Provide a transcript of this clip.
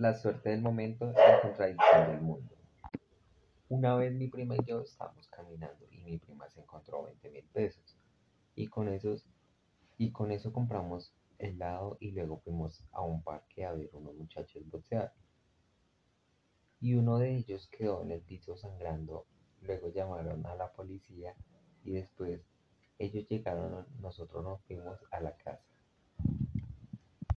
la suerte del momento en contradicción del mundo. Una vez mi prima y yo estábamos caminando y mi prima se encontró 20 mil pesos y con esos y con eso compramos helado y luego fuimos a un parque a ver unos muchachos boxear. Y uno de ellos quedó en el piso sangrando, luego llamaron a la policía y después ellos llegaron, nosotros nos fuimos a la casa.